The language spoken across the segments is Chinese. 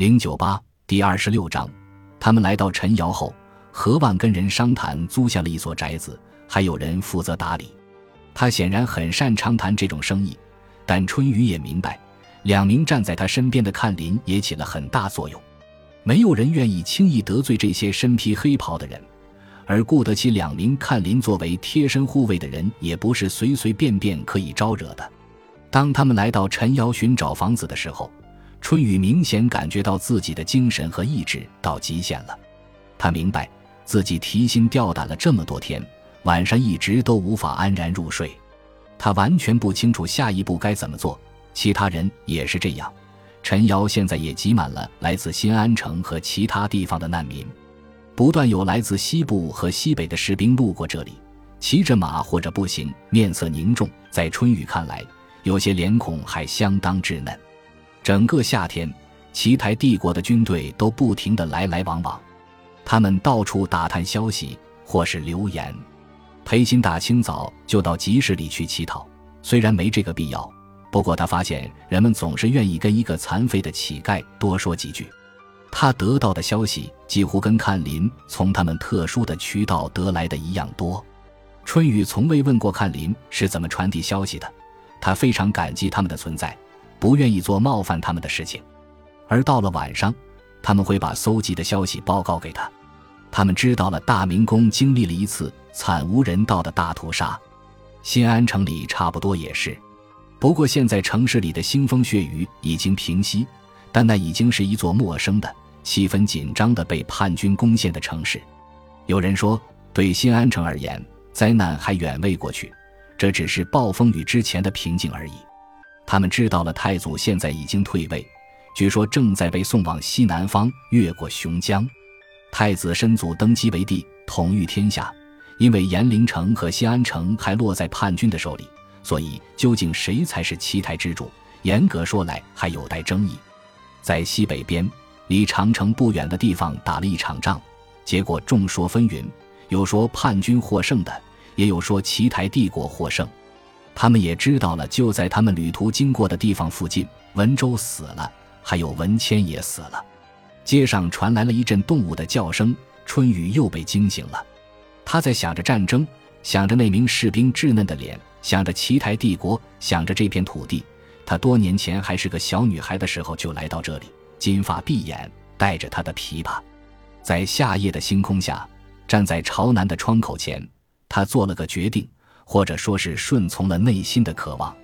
零九八第二十六章，他们来到陈瑶后，何万跟人商谈租下了一所宅子，还有人负责打理。他显然很擅长谈这种生意，但春雨也明白，两名站在他身边的看林也起了很大作用。没有人愿意轻易得罪这些身披黑袍的人，而顾得起两名看林作为贴身护卫的人，也不是随随便便可以招惹的。当他们来到陈瑶寻找房子的时候，春雨明显感觉到自己的精神和意志到极限了。他明白自己提心吊胆了这么多天，晚上一直都无法安然入睡。他完全不清楚下一步该怎么做，其他人也是这样。陈瑶现在也挤满了来自新安城和其他地方的难民，不断有来自西部和西北的士兵路过这里，骑着马或者步行，面色凝重。在春雨看来，有些脸孔还相当稚嫩。整个夏天，奇台帝国的军队都不停地来来往往，他们到处打探消息或是留言。裴鑫大清早就到集市里去乞讨，虽然没这个必要。不过他发现人们总是愿意跟一个残废的乞丐多说几句，他得到的消息几乎跟看林从他们特殊的渠道得来的一样多。春雨从未问过看林是怎么传递消息的，他非常感激他们的存在，不愿意做冒犯他们的事情。而到了晚上，他们会把搜集的消息报告给他。他们知道了大明宫经历了一次惨无人道的大屠杀，新安城里差不多也是。不过，现在城市里的腥风血雨已经平息，但那已经是一座陌生的、气氛紧张的被叛军攻陷的城市。有人说，对新安城而言，灾难还远未过去，这只是暴风雨之前的平静而已。他们知道了，太祖现在已经退位，据说正在被送往西南方，越过雄江。太子申祖登基为帝，统御天下，因为延陵城和西安城还落在叛军的手里。所以，究竟谁才是七台之主？严格说来，还有待争议。在西北边，离长城不远的地方打了一场仗，结果众说纷纭，有说叛军获胜的，也有说七台帝国获胜。他们也知道了，就在他们旅途经过的地方附近，文周死了，还有文谦也死了。街上传来了一阵动物的叫声，春雨又被惊醒了。他在想着战争，想着那名士兵稚嫩的脸。想着奇台帝国，想着这片土地，他多年前还是个小女孩的时候就来到这里，金发碧眼，带着他的琵琶，在夏夜的星空下，站在朝南的窗口前，他做了个决定，或者说是顺从了内心的渴望。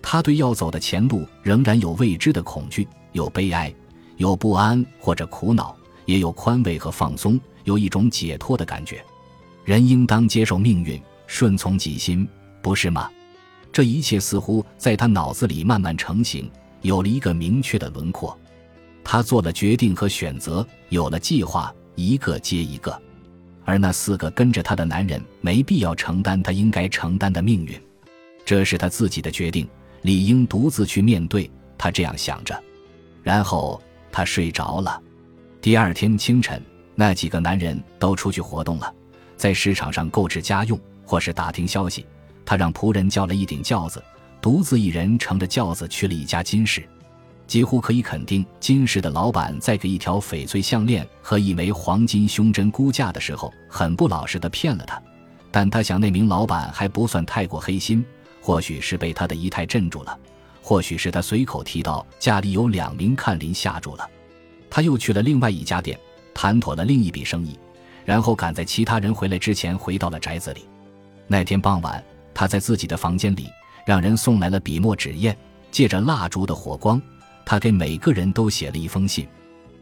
他对要走的前路仍然有未知的恐惧，有悲哀，有不安或者苦恼，也有宽慰和放松，有一种解脱的感觉。人应当接受命运，顺从己心。不是吗？这一切似乎在他脑子里慢慢成型，有了一个明确的轮廓。他做了决定和选择，有了计划，一个接一个。而那四个跟着他的男人没必要承担他应该承担的命运，这是他自己的决定，理应独自去面对。他这样想着，然后他睡着了。第二天清晨，那几个男人都出去活动了，在市场上购置家用，或是打听消息。他让仆人叫了一顶轿子，独自一人乘着轿子去了一家金饰。几乎可以肯定，金饰的老板在给一条翡翠项链和一枚黄金胸针估价的时候，很不老实的骗了他。但他想，那名老板还不算太过黑心，或许是被他的仪态镇住了，或许是他随口提到家里有两名看林吓住了。他又去了另外一家店，谈妥了另一笔生意，然后赶在其他人回来之前回到了宅子里。那天傍晚。他在自己的房间里，让人送来了笔墨纸砚，借着蜡烛的火光，他给每个人都写了一封信。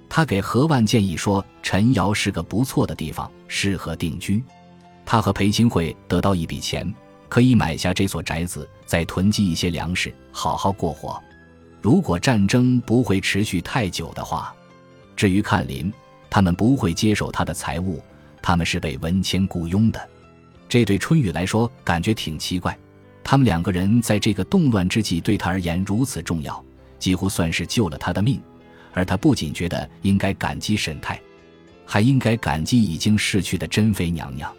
他给何万建议说，陈瑶是个不错的地方，适合定居。他和裴金会得到一笔钱，可以买下这所宅子，再囤积一些粮食，好好过活。如果战争不会持续太久的话，至于看林，他们不会接受他的财物，他们是被文谦雇佣的。这对春雨来说感觉挺奇怪，他们两个人在这个动乱之际对他而言如此重要，几乎算是救了他的命，而他不仅觉得应该感激沈太，还应该感激已经逝去的珍妃娘娘。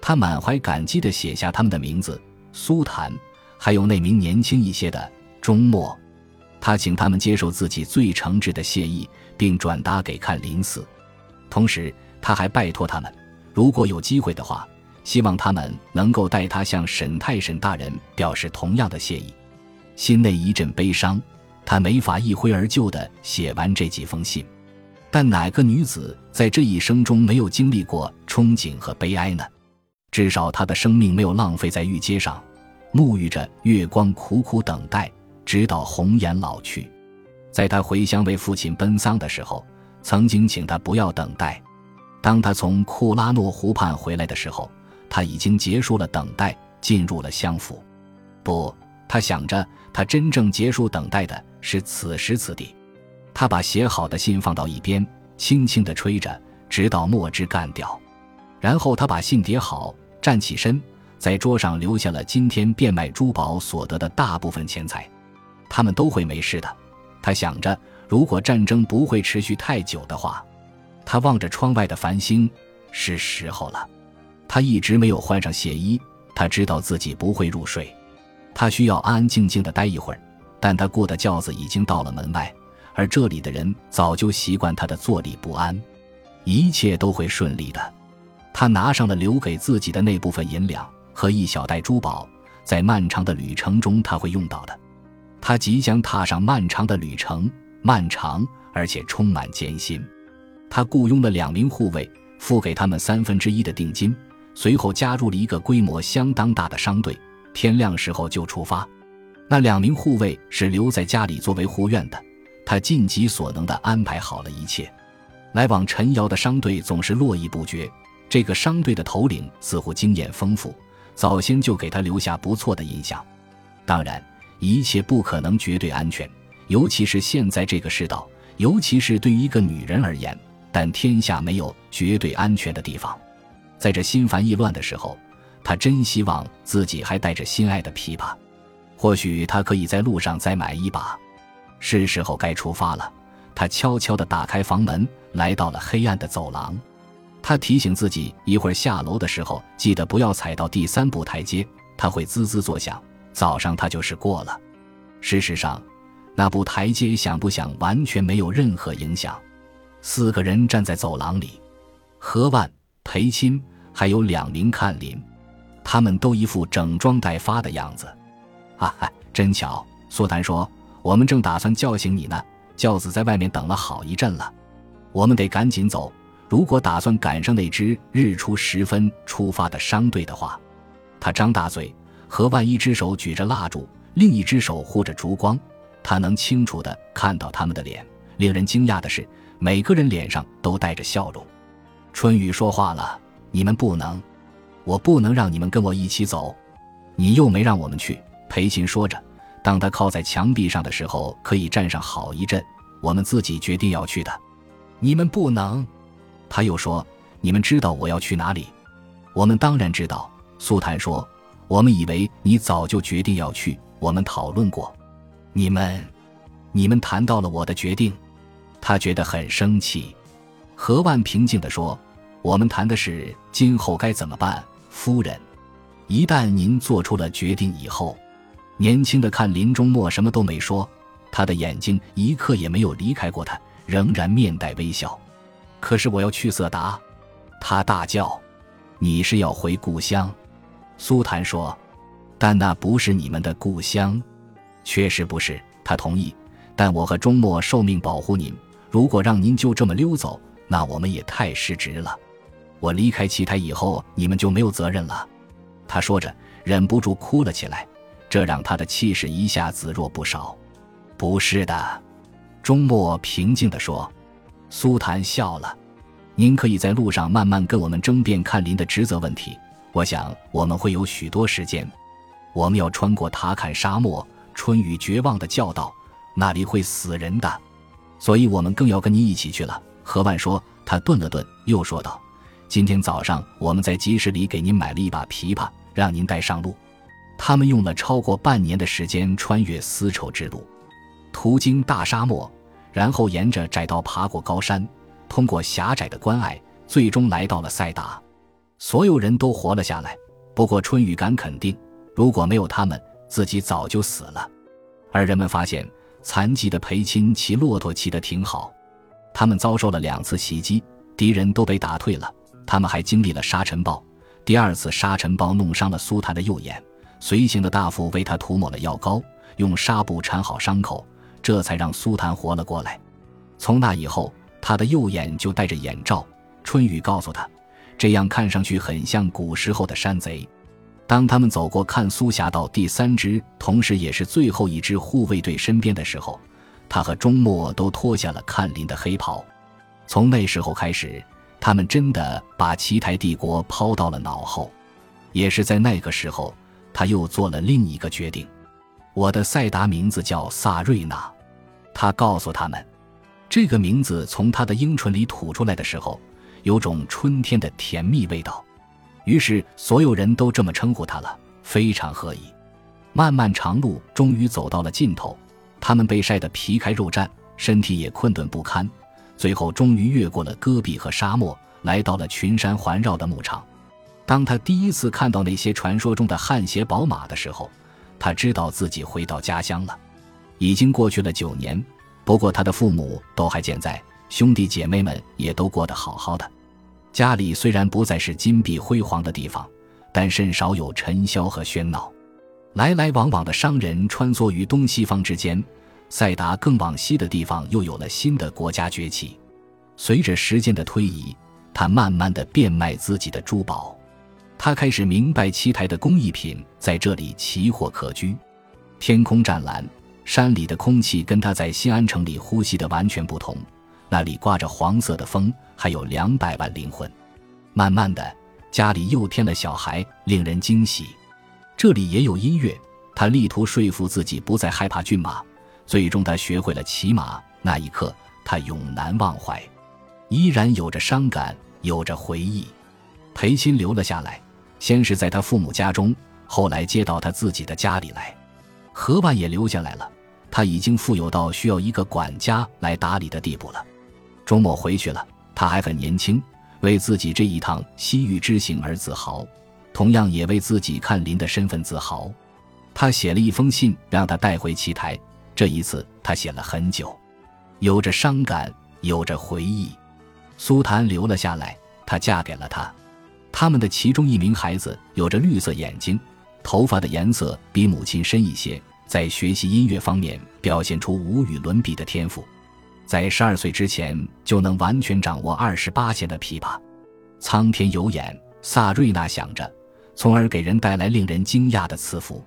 他满怀感激地写下他们的名字：苏檀，还有那名年轻一些的钟墨。他请他们接受自己最诚挚的谢意，并转达给看林寺。同时，他还拜托他们，如果有机会的话，希望他们能够代他向沈太沈大人表示同样的谢意。心内一阵悲伤，他没法一挥而就地写完这几封信。但哪个女子在这一生中没有经历过憧憬和悲哀呢？至少她的生命没有浪费在玉阶上，沐浴着月光，苦苦等待，直到红颜老去。在他回乡为父亲奔丧的时候，曾经请他不要等待。当他从库拉诺湖畔回来的时候，他已经结束了等待，进入了相府。不，他想着，他真正结束等待的是此时此地。他把写好的信放到一边，轻轻地吹着，直到墨汁干掉。然后他把信叠好，站起身，在桌上留下了今天变卖珠宝所得的大部分钱财。他们都会没事的。他想着，如果战争不会持续太久的话，他望着窗外的繁星，是时候了。他一直没有换上血衣，他知道自己不会入睡，他需要安安静静的待一会儿。但他雇的轿子已经到了门外。而这里的人早就习惯他的坐立不安，一切都会顺利的。他拿上了留给自己的那部分银两和一小袋珠宝，在漫长的旅程中他会用到的。他即将踏上漫长的旅程，漫长而且充满艰辛。他雇佣了两名护卫，付给他们三分之一的定金，随后加入了一个规模相当大的商队。天亮时候就出发。那两名护卫是留在家里作为护院的。他尽己所能地安排好了一切，来往陈瑶的商队总是络绎不绝。这个商队的头领似乎经验丰富，早先就给他留下不错的印象。当然，一切不可能绝对安全，尤其是现在这个世道，尤其是对于一个女人而言。但天下没有绝对安全的地方。在这心烦意乱的时候，他真希望自己还带着心爱的琵琶，或许他可以在路上再买一把。是时候该出发了，他悄悄地打开房门，来到了黑暗的走廊。他提醒自己，一会儿下楼的时候记得不要踩到第三步台阶，他会滋滋作响。早上他就是过了。事实上，那步台阶响不响完全没有任何影响。四个人站在走廊里，何万、裴钦还有两名看林，他们都一副整装待发的样子。哈哈，真巧，苏檀说。我们正打算叫醒你呢，轿子在外面等了好一阵了，我们得赶紧走。如果打算赶上那支日出时分出发的商队的话，他张大嘴，何万一只手举着蜡烛，另一只手护着烛光，他能清楚地看到他们的脸。令人惊讶的是，每个人脸上都带着笑容。春雨说话了：“你们不能，我不能让你们跟我一起走，你又没让我们去。”裴琴说着。当他靠在墙壁上的时候，可以站上好一阵。我们自己决定要去的，你们不能。他又说：“你们知道我要去哪里？”我们当然知道。苏坦说：“我们以为你早就决定要去，我们讨论过。你们，你们谈到了我的决定。”他觉得很生气。何万平静地说：“我们谈的是今后该怎么办，夫人。一旦您做出了决定以后。”年轻的看林中墨什么都没说，他的眼睛一刻也没有离开过他，仍然面带微笑。可是我要去色达，他大叫：“你是要回故乡？”苏檀说：“但那不是你们的故乡，确实不是。”他同意，但我和钟墨受命保护您，如果让您就这么溜走，那我们也太失职了。我离开奇台以后，你们就没有责任了。他说着，忍不住哭了起来。这让他的气势一下子弱不少。不是的，钟默平静地说。苏檀笑了。您可以在路上慢慢跟我们争辩看林的职责问题。我想我们会有许多时间。我们要穿过塔坎沙漠。春雨绝望地叫道：“那里会死人的，所以我们更要跟您一起去了。”何万说。他顿了顿，又说道：“今天早上我们在集市里给您买了一把琵琶，让您带上路。”他们用了超过半年的时间穿越丝绸之路，途经大沙漠，然后沿着窄道爬过高山，通过狭窄的关隘，最终来到了塞达。所有人都活了下来，不过春雨敢肯定，如果没有他们，自己早就死了。而人们发现，残疾的裴钦骑骆驼骑得挺好。他们遭受了两次袭击，敌人都被打退了。他们还经历了沙尘暴，第二次沙尘暴弄伤了苏檀的右眼，随行的大夫为他涂抹了药膏，用纱布缠好伤口，这才让苏檀活了过来。从那以后，他的右眼就戴着眼罩。春雨告诉他，这样看上去很像古时候的山贼。当他们走过看苏霞道第三支，同时也是最后一支护卫队身边的时候，他和钟默都脱下了看林的黑袍。从那时候开始。他们真的把奇台帝国抛到了脑后，也是在那个时候，他又做了另一个决定。我的赛达名字叫萨瑞娜，他告诉他们，这个名字从他的鹰唇里吐出来的时候，有种春天的甜蜜味道。于是所有人都这么称呼他了，非常合意。漫漫长路终于走到了尽头，他们被晒得皮开肉绽，身体也困顿不堪。最后，终于越过了戈壁和沙漠，来到了群山环绕的牧场。当他第一次看到那些传说中的汗血宝马的时候，他知道自己回到家乡了。已经过去了九年，不过他的父母都还健在，兄弟姐妹们也都过得好好的。家里虽然不再是金碧辉煌的地方，但甚少有尘嚣和喧闹。来来往往的商人穿梭于东西方之间。塞达更往西的地方又有了新的国家崛起。随着时间的推移，他慢慢的变卖自己的珠宝。他开始明白七台的工艺品在这里奇货可居。天空湛蓝，山里的空气跟他在新安城里呼吸的完全不同。那里刮着黄色的风，还有两百万灵魂。慢慢的，家里又添了小孩，令人惊喜。这里也有音乐。他力图说服自己不再害怕骏马。最终，他学会了骑马。那一刻，他永难忘怀，依然有着伤感，有着回忆。裴钦留了下来，先是在他父母家中，后来接到他自己的家里来。何万也留下来了，他已经富有到需要一个管家来打理的地步了。周末回去了，他还很年轻，为自己这一趟西域之行而自豪，同样也为自己看林的身份自豪。他写了一封信，让他带回奇台。这一次，他写了很久，有着伤感，有着回忆。苏檀留了下来，她嫁给了他。他们的其中一名孩子有着绿色眼睛，头发的颜色比母亲深一些，在学习音乐方面表现出无与伦比的天赋，在十二岁之前就能完全掌握二十八弦的琵琶。苍天有眼，萨瑞娜想着，从而给人带来令人惊讶的赐福。